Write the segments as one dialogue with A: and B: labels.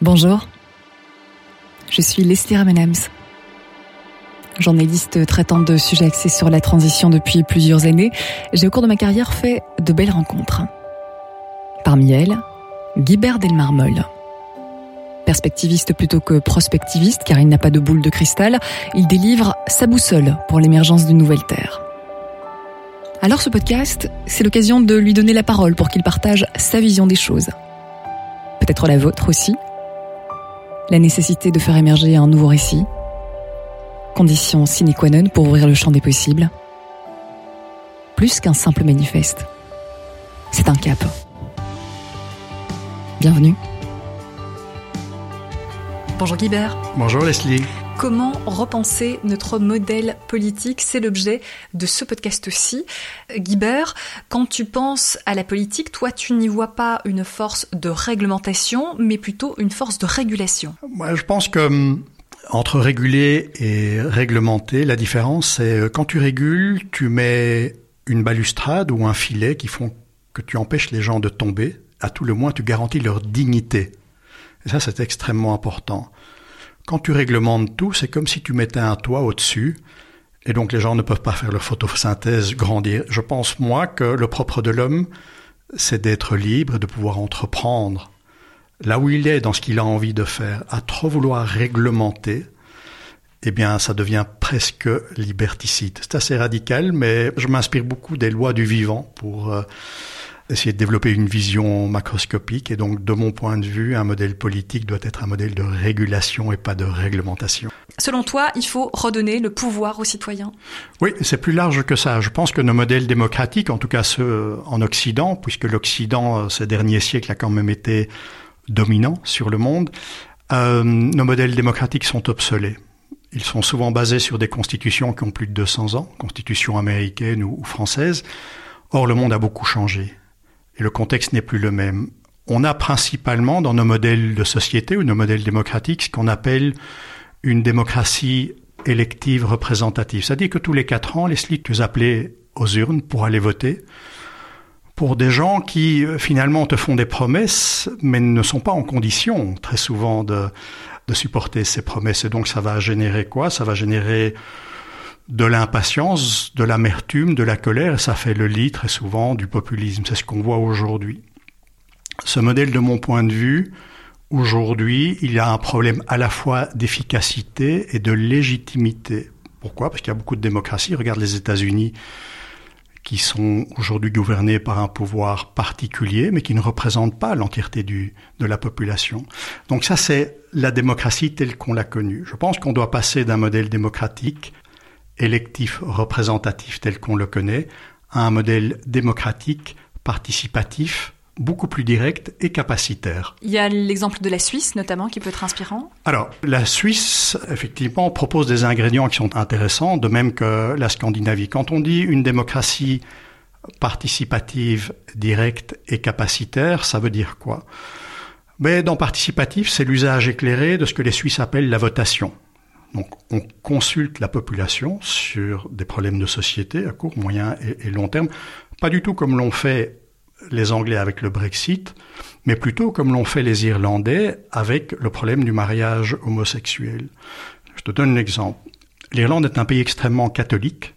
A: Bonjour, je suis Leslie Ramenams, journaliste traitant de sujets axés sur la transition depuis plusieurs années. J'ai au cours de ma carrière fait de belles rencontres. Parmi elles, Guibert Delmarmol. Perspectiviste plutôt que prospectiviste, car il n'a pas de boule de cristal, il délivre sa boussole pour l'émergence d'une nouvelle Terre. Alors ce podcast, c'est l'occasion de lui donner la parole pour qu'il partage sa vision des choses. Peut-être la vôtre aussi, la nécessité de faire émerger un nouveau récit, condition sine qua non pour ouvrir le champ des possibles, plus qu'un simple manifeste. C'est un cap. Bienvenue. Bonjour Guibert.
B: Bonjour Leslie.
A: Comment repenser notre modèle politique C'est l'objet de ce podcast aussi. Guibert, quand tu penses à la politique, toi, tu n'y vois pas une force de réglementation, mais plutôt une force de régulation.
B: Moi, je pense que hum, entre réguler et réglementer, la différence, c'est euh, quand tu régules, tu mets une balustrade ou un filet qui font que tu empêches les gens de tomber. À tout le moins, tu garantis leur dignité. Et ça, c'est extrêmement important. Quand tu réglementes tout, c'est comme si tu mettais un toit au-dessus, et donc les gens ne peuvent pas faire leur photosynthèse grandir. Je pense, moi, que le propre de l'homme, c'est d'être libre, de pouvoir entreprendre là où il est, dans ce qu'il a envie de faire. À trop vouloir réglementer, eh bien, ça devient presque liberticide. C'est assez radical, mais je m'inspire beaucoup des lois du vivant pour euh, essayer de développer une vision macroscopique. Et donc, de mon point de vue, un modèle politique doit être un modèle de régulation et pas de réglementation.
A: Selon toi, il faut redonner le pouvoir aux citoyens?
B: Oui, c'est plus large que ça. Je pense que nos modèles démocratiques, en tout cas ceux en Occident, puisque l'Occident, euh, ces derniers siècles, a quand même été dominant sur le monde, euh, nos modèles démocratiques sont obsolets. Ils sont souvent basés sur des constitutions qui ont plus de 200 ans, constitutions américaines ou, ou françaises. Or, le monde a beaucoup changé et le contexte n'est plus le même. On a principalement dans nos modèles de société ou nos modèles démocratiques ce qu'on appelle une démocratie élective représentative. C'est-à-dire que tous les quatre ans, les slics tu appelés aux urnes pour aller voter pour des gens qui euh, finalement te font des promesses mais ne sont pas en condition très souvent de, de supporter ces promesses. Et donc ça va générer quoi? Ça va générer de l'impatience, de l'amertume, de la colère, et ça fait le lit très souvent du populisme. C'est ce qu'on voit aujourd'hui. Ce modèle, de mon point de vue, aujourd'hui, il y a un problème à la fois d'efficacité et de légitimité. Pourquoi? Parce qu'il y a beaucoup de démocratie. Regarde les États-Unis qui sont aujourd'hui gouvernés par un pouvoir particulier, mais qui ne représentent pas l'entièreté de la population. Donc ça, c'est la démocratie telle qu'on l'a connue. Je pense qu'on doit passer d'un modèle démocratique électif représentatif tel qu'on le connaît à un modèle démocratique participatif beaucoup plus direct et capacitaire.
A: Il y a l'exemple de la Suisse notamment qui peut être inspirant.
B: Alors, la Suisse, effectivement, propose des ingrédients qui sont intéressants, de même que la Scandinavie. Quand on dit une démocratie participative, directe et capacitaire, ça veut dire quoi? Mais dans participatif, c'est l'usage éclairé de ce que les Suisses appellent la votation. Donc, on consulte la population sur des problèmes de société à court, moyen et, long terme, pas du tout comme l'ont fait les Anglais avec le Brexit, mais plutôt comme l'ont fait les Irlandais avec le problème du mariage homosexuel. Je te donne un exemple. L'Irlande est un pays extrêmement catholique,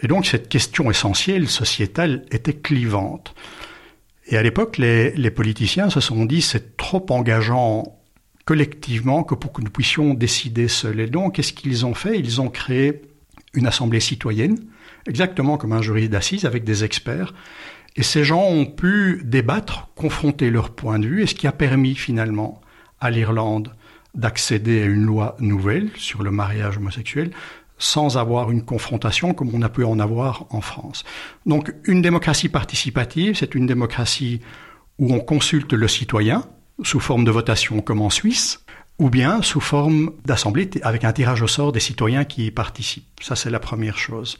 B: et donc cette question essentielle, sociétale, était clivante. Et à l'époque, les, les politiciens se sont dit c'est trop engageant collectivement que pour que nous puissions décider seuls. Et donc, qu'est-ce qu'ils ont fait? Ils ont créé une assemblée citoyenne, exactement comme un jury d'assises avec des experts. Et ces gens ont pu débattre, confronter leurs points de vue, et ce qui a permis finalement à l'Irlande d'accéder à une loi nouvelle sur le mariage homosexuel sans avoir une confrontation comme on a pu en avoir en France. Donc une démocratie participative, c'est une démocratie où on consulte le citoyen, sous forme de votation comme en Suisse, ou bien sous forme d'assemblée avec un tirage au sort des citoyens qui y participent. Ça, c'est la première chose.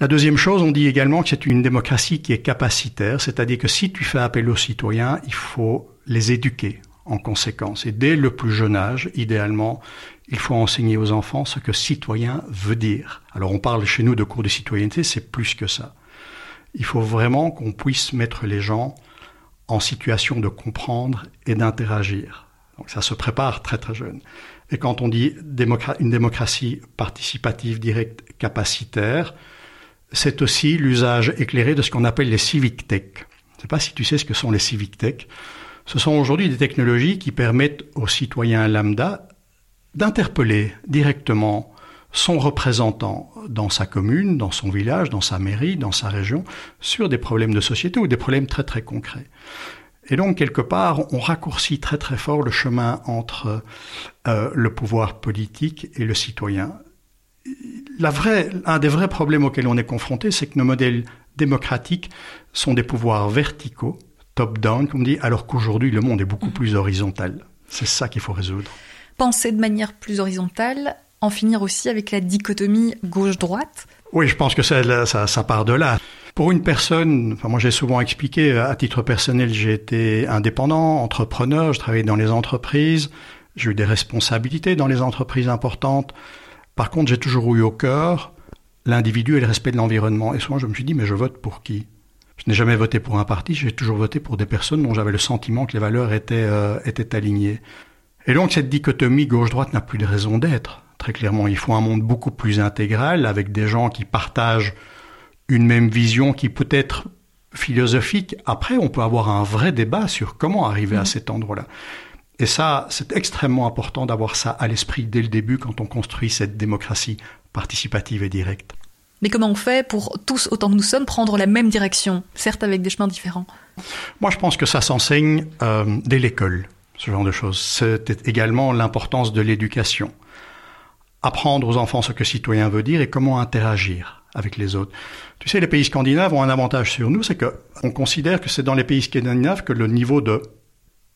B: La deuxième chose, on dit également que c'est une démocratie qui est capacitaire, c'est-à-dire que si tu fais appel aux citoyens, il faut les éduquer en conséquence. Et dès le plus jeune âge, idéalement, il faut enseigner aux enfants ce que citoyen veut dire. Alors on parle chez nous de cours de citoyenneté, c'est plus que ça. Il faut vraiment qu'on puisse mettre les gens en situation de comprendre et d'interagir. Donc ça se prépare très très jeune. Et quand on dit une démocratie participative directe capacitaire, c'est aussi l'usage éclairé de ce qu'on appelle les civic tech. Je ne sais pas si tu sais ce que sont les civic tech. Ce sont aujourd'hui des technologies qui permettent aux citoyens lambda d'interpeller directement son représentant dans sa commune, dans son village, dans sa mairie, dans sa région, sur des problèmes de société ou des problèmes très très concrets. Et donc, quelque part, on raccourcit très très fort le chemin entre euh, le pouvoir politique et le citoyen. La vraie, un des vrais problèmes auxquels on est confronté, c'est que nos modèles démocratiques sont des pouvoirs verticaux, top-down, comme on dit, alors qu'aujourd'hui, le monde est beaucoup mmh. plus horizontal. C'est ça qu'il faut résoudre.
A: Penser de manière plus horizontale, en finir aussi avec la dichotomie gauche-droite
B: Oui, je pense que ça, ça, ça, part de là. Pour une personne, enfin moi j'ai souvent expliqué, à titre personnel, j'ai été indépendant, entrepreneur, je travaillais dans les entreprises, j'ai eu des responsabilités dans les entreprises importantes. Par contre, j'ai toujours eu au cœur l'individu et le respect de l'environnement. Et souvent, je me suis dit, mais je vote pour qui? Je n'ai jamais voté pour un parti, j'ai toujours voté pour des personnes dont j'avais le sentiment que les valeurs étaient, euh, étaient alignées. Et donc, cette dichotomie gauche-droite n'a plus de raison d'être. Très clairement, il faut un monde beaucoup plus intégral avec des gens qui partagent une même vision qui peut être philosophique. Après, on peut avoir un vrai débat sur comment arriver à mmh. cet endroit-là. Et ça, c'est extrêmement important d'avoir ça à l'esprit dès le début quand on construit cette démocratie participative et directe.
A: Mais comment on fait pour tous, autant que nous sommes, prendre la même direction, certes avec des chemins différents?
B: Moi, je pense que ça s'enseigne euh, dès l'école, ce genre de choses. C'est également l'importance de l'éducation apprendre aux enfants ce que citoyen veut dire et comment interagir avec les autres. Tu sais, les pays scandinaves ont un avantage sur nous, c'est que on considère que c'est dans les pays scandinaves que le niveau de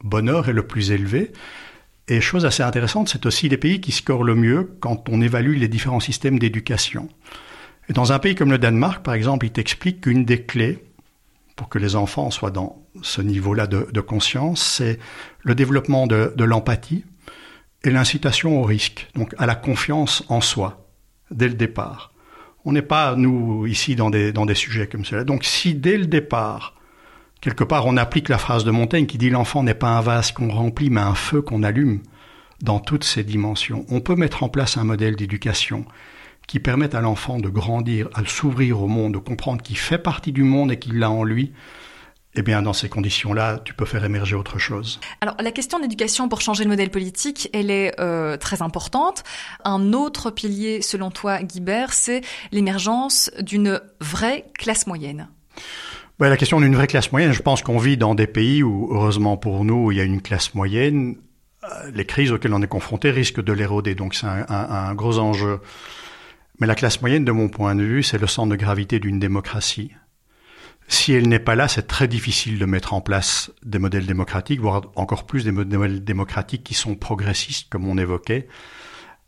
B: bonheur est le plus élevé. Et chose assez intéressante, c'est aussi les pays qui scorent le mieux quand on évalue les différents systèmes d'éducation. Et dans un pays comme le Danemark, par exemple, il t'explique qu'une des clés pour que les enfants soient dans ce niveau-là de, conscience, c'est le développement de l'empathie, et l'incitation au risque, donc à la confiance en soi, dès le départ. On n'est pas, nous, ici, dans des, sujets comme cela. Donc si dès le départ, quelque part, on applique la phrase de Montaigne qui dit l'enfant n'est pas un vase qu'on remplit, mais un feu qu'on allume, dans toutes ses dimensions, on peut mettre en place un modèle d'éducation qui permette à l'enfant de grandir, à s'ouvrir au monde, de comprendre qu'il fait partie du monde et qu'il l'a en lui, eh bien, dans ces conditions-là, tu peux faire émerger autre chose.
A: Alors, la question d'éducation pour changer le modèle politique, elle est euh, très importante. Un autre pilier, selon toi, Guibert, c'est l'émergence d'une vraie classe moyenne.
B: La question d'une vraie classe moyenne, je pense qu'on vit dans des pays où, heureusement pour nous, il y a une classe moyenne. Euh, les crises auxquelles on est confronté risquent de l'éroder, donc c'est un, un gros enjeu. Mais la classe moyenne, de mon point de vue, c'est le centre de gravité d'une démocratie. Si elle n'est pas là, c'est très difficile de mettre en place des modèles démocratiques, voire encore plus des modèles démocratiques qui sont progressistes, comme on évoquait,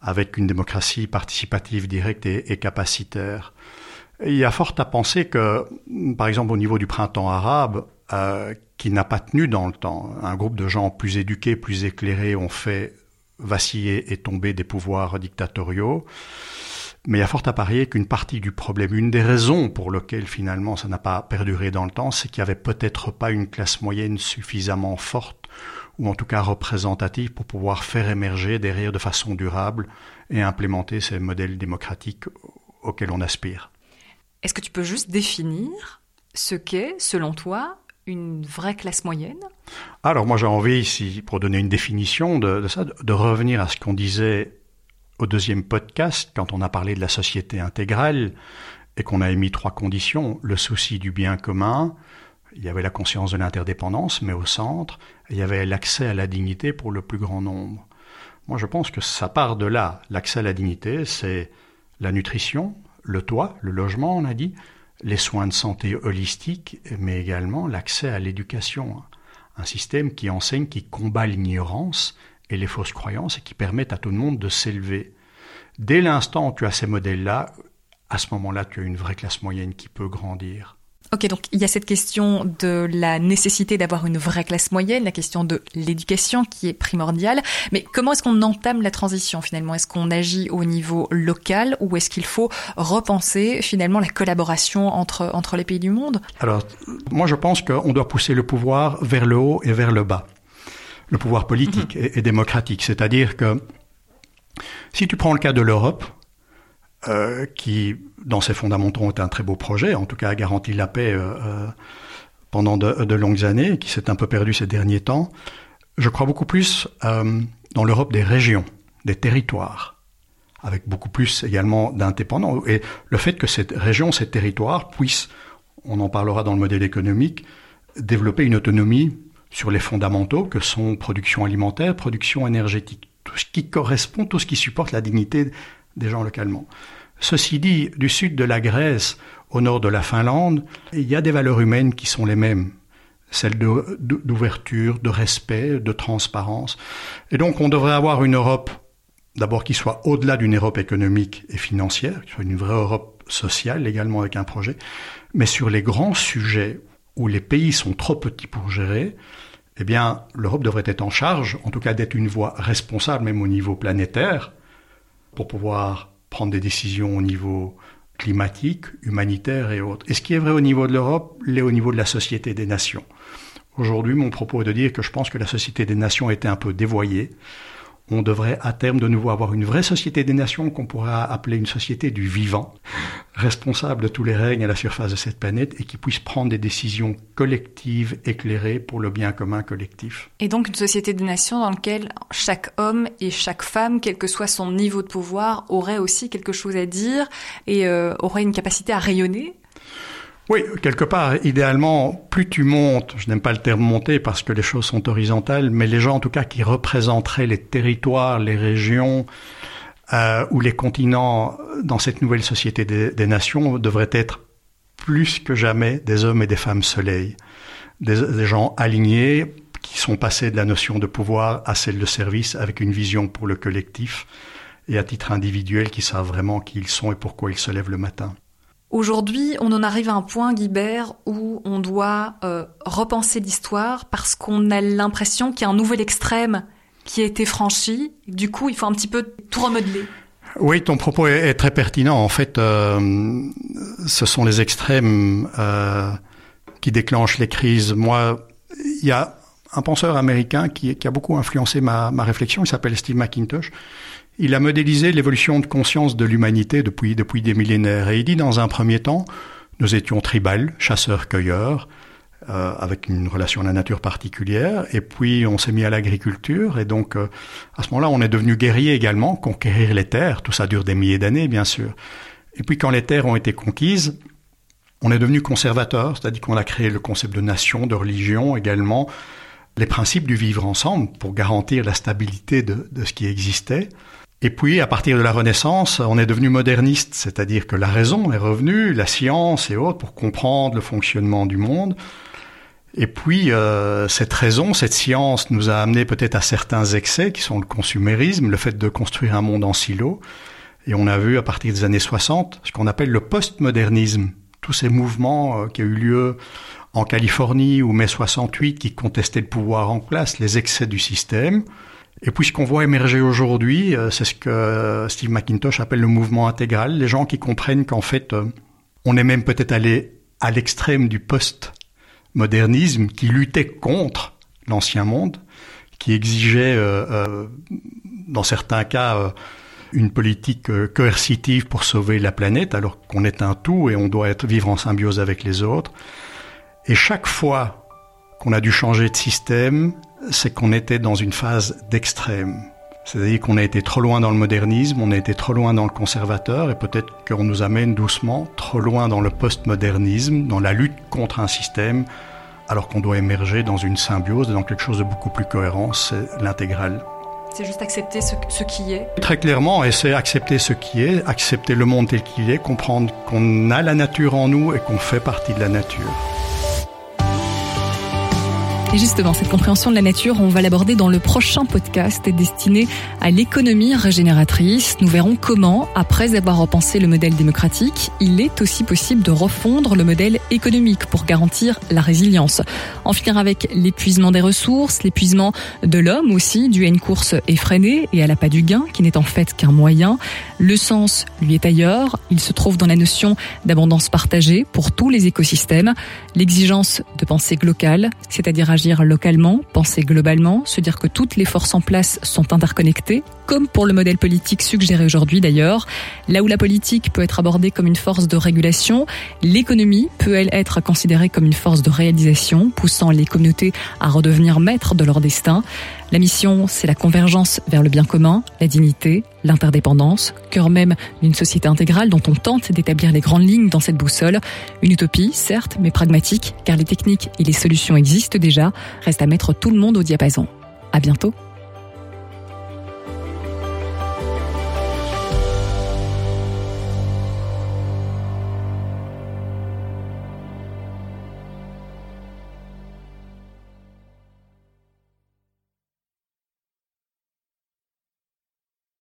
B: avec une démocratie participative directe et, capacitaire. il y a fort à penser que, par exemple, au niveau du printemps arabe, euh, qui n'a pas tenu dans le temps, un groupe de gens plus éduqués, plus éclairés ont fait vaciller et tomber des pouvoirs dictatoriaux. Mais il y a fort à parier qu'une partie du problème, une des raisons pour lesquelles finalement ça n'a pas perduré dans le temps, c'est qu'il n'y avait peut-être pas une classe moyenne suffisamment forte ou en tout cas représentative pour pouvoir faire émerger derrière de façon durable et implémenter ces modèles démocratiques auxquels on aspire.
A: Est-ce que tu peux juste définir ce qu'est, selon toi, une vraie classe moyenne?
B: Alors moi j'ai envie ici, pour donner une définition de, de ça, de revenir à ce qu'on disait au deuxième podcast, quand on a parlé de la société intégrale et qu'on a émis trois conditions, le souci du bien commun, il y avait la conscience de l'interdépendance, mais au centre, il y avait l'accès à la dignité pour le plus grand nombre. Moi, je pense que ça part de là. L'accès à la dignité, c'est la nutrition, le toit, le logement, on a dit, les soins de santé holistiques, mais également l'accès à l'éducation. Un système qui enseigne, qui combat l'ignorance et les fausses croyances et qui permettent à tout le monde de s'élever. Dès l'instant où tu as ces modèles-là, à ce moment-là, tu as une vraie classe moyenne qui peut grandir.
A: Ok, donc il y a cette question de la nécessité d'avoir une vraie classe moyenne, la question de l'éducation qui est primordiale. Mais comment est-ce qu'on entame la transition finalement? Est-ce qu'on agit au niveau local ou est-ce qu'il faut repenser finalement la collaboration entre, entre les pays du monde?
B: Alors, moi je pense qu'on doit pousser le pouvoir vers le haut et vers le bas. Le pouvoir politique mhm. et, démocratique. C'est-à-dire que si tu prends le cas de l'Europe, euh, qui, dans ses fondamentaux, est un très beau projet, en tout cas a garanti la paix euh, euh, pendant de, de, longues années, qui s'est un peu perdu ces derniers temps, je crois beaucoup plus dans l'Europe des régions, des territoires, avec beaucoup plus également d'indépendants. Et le fait que cette région, ces territoires puissent, on en parlera dans le modèle économique, développer une autonomie sur les fondamentaux que sont production alimentaire, production énergétique, tout ce qui correspond, tout ce qui supporte la dignité des gens localement. Ceci dit, du sud de la Grèce au nord de la Finlande, il y a des valeurs humaines qui sont les mêmes celles d'ouverture, de, respect, de transparence. Et donc on devrait avoir une Europe, d'abord qui soit au-delà d'une Europe économique et financière, qui soit une vraie Europe sociale également avec un projet, mais sur les grands sujets où les pays sont trop petits pour gérer, eh bien, l'Europe devrait être en charge, en tout cas d'être une voie responsable, même au niveau planétaire, pour pouvoir prendre des décisions au niveau climatique, humanitaire et autres. Et ce qui est vrai au niveau de l'Europe l'est au niveau de la société des nations. Aujourd'hui, mon propos est de dire que je pense que la société des nations été un peu dévoyée on devrait à terme de nouveau avoir une vraie société des nations qu'on pourrait appeler une société du vivant, responsable de tous les règnes à la surface de cette planète et qui puisse prendre des décisions collectives, éclairées pour le bien commun collectif.
A: Et donc une société des nations dans laquelle chaque homme et chaque femme, quel que soit son niveau de pouvoir, aurait aussi quelque chose à dire et euh, aurait une capacité à rayonner
B: oui, quelque part, idéalement, plus tu montes, je n'aime pas le terme monter parce que les choses sont horizontales, mais les gens en tout cas qui représenteraient les territoires, les régions euh, ou les continents dans cette nouvelle société des, nations devraient être plus que jamais des hommes et des femmes soleil, des, des gens alignés qui sont passés de la notion de pouvoir à celle de service avec une vision pour le collectif et à titre individuel qui savent vraiment qui ils sont et pourquoi ils se lèvent le matin.
A: Aujourd'hui, on en arrive à un point, Guibert, où on doit euh, repenser l'histoire parce qu'on a l'impression qu'il y a un nouvel extrême qui a été franchi. Du coup, il faut un petit peu tout remodeler.
B: Oui, ton propos est, très pertinent. En fait, euh, ce sont les extrêmes euh, qui déclenchent les crises. Moi, il y a un penseur américain qui, a beaucoup influencé ma, ma réflexion. Il s'appelle Steve McIntosh. Il a modélisé l'évolution de conscience de l'humanité depuis, depuis des millénaires. Et il dit dans un premier temps, nous étions tribal, chasseurs-cueilleurs, euh, avec une relation à la nature particulière. Et puis on s'est mis à l'agriculture. Et donc euh, à ce moment-là, on est devenu guerrier également, conquérir les terres. Tout ça dure des milliers d'années, bien sûr. Et puis quand les terres ont été conquises, on est devenu conservateur, c'est-à-dire qu'on a créé le concept de nation, de religion également, les principes du vivre ensemble pour garantir la stabilité de, de ce qui existait. Et puis, à partir de la Renaissance, on est devenu moderniste, c'est-à-dire que la raison est revenue, la science et autres, pour comprendre le fonctionnement du monde. Et puis, euh, cette raison, cette science nous a amené peut-être à certains excès qui sont le consumérisme, le fait de construire un monde en silo. Et on a vu à partir des années 60 ce qu'on appelle le postmodernisme, tous ces mouvements euh, qui ont eu lieu en Californie ou mai 68 qui contestaient le pouvoir en place, les excès du système. Et puis ce qu'on voit émerger aujourd'hui, euh, c'est ce que Steve McIntosh appelle le mouvement intégral, les gens qui comprennent qu'en fait, euh, on est même peut-être allé à l'extrême du post-modernisme qui luttait contre l'ancien monde, qui exigeait, euh, dans certains cas, une politique coercitive pour sauver la planète, alors qu'on est un tout et on doit être vivre en symbiose avec les autres. Et chaque fois qu'on a dû changer de système, c'est qu'on était dans une phase d'extrême. C'est-à-dire qu'on a été trop loin dans le modernisme, on a été trop loin dans le conservateur, et peut-être qu'on nous amène doucement trop loin dans le postmodernisme, dans la lutte contre un système, alors qu'on doit émerger dans une symbiose, dans quelque chose de beaucoup plus cohérent, c'est l'intégral.
A: C'est juste accepter ce, ce, qui est.
B: Très clairement, et c'est accepter ce qui est, accepter le monde tel qu'il est, comprendre qu'on a la nature en nous et qu'on fait partie de la nature.
A: Et justement, cette compréhension de la nature, on va l'aborder dans le prochain podcast destiné à l'économie régénératrice. Nous verrons comment, après avoir repensé le modèle démocratique, il est aussi possible de refondre le modèle économique pour garantir la résilience. En finir avec l'épuisement des ressources, l'épuisement de l'homme aussi, dû à une course effrénée et à la pas du gain, qui n'est en fait qu'un moyen. Le sens, lui, est ailleurs. Il se trouve dans la notion d'abondance partagée pour tous les écosystèmes, l'exigence de pensée locale, c'est-à-dire agir agir localement, penser globalement, se dire que toutes les forces en place sont interconnectées, comme pour le modèle politique suggéré aujourd'hui d'ailleurs. Là où la politique peut être abordée comme une force de régulation, l'économie peut elle être considérée comme une force de réalisation, poussant les communautés à redevenir maîtres de leur destin. La mission, c'est la convergence vers le bien commun, la dignité, l'interdépendance, cœur même d'une société intégrale dont on tente d'établir les grandes lignes dans cette boussole. Une utopie, certes, mais pragmatique, car les techniques et les solutions existent déjà. Reste à mettre tout le monde au diapason. À bientôt.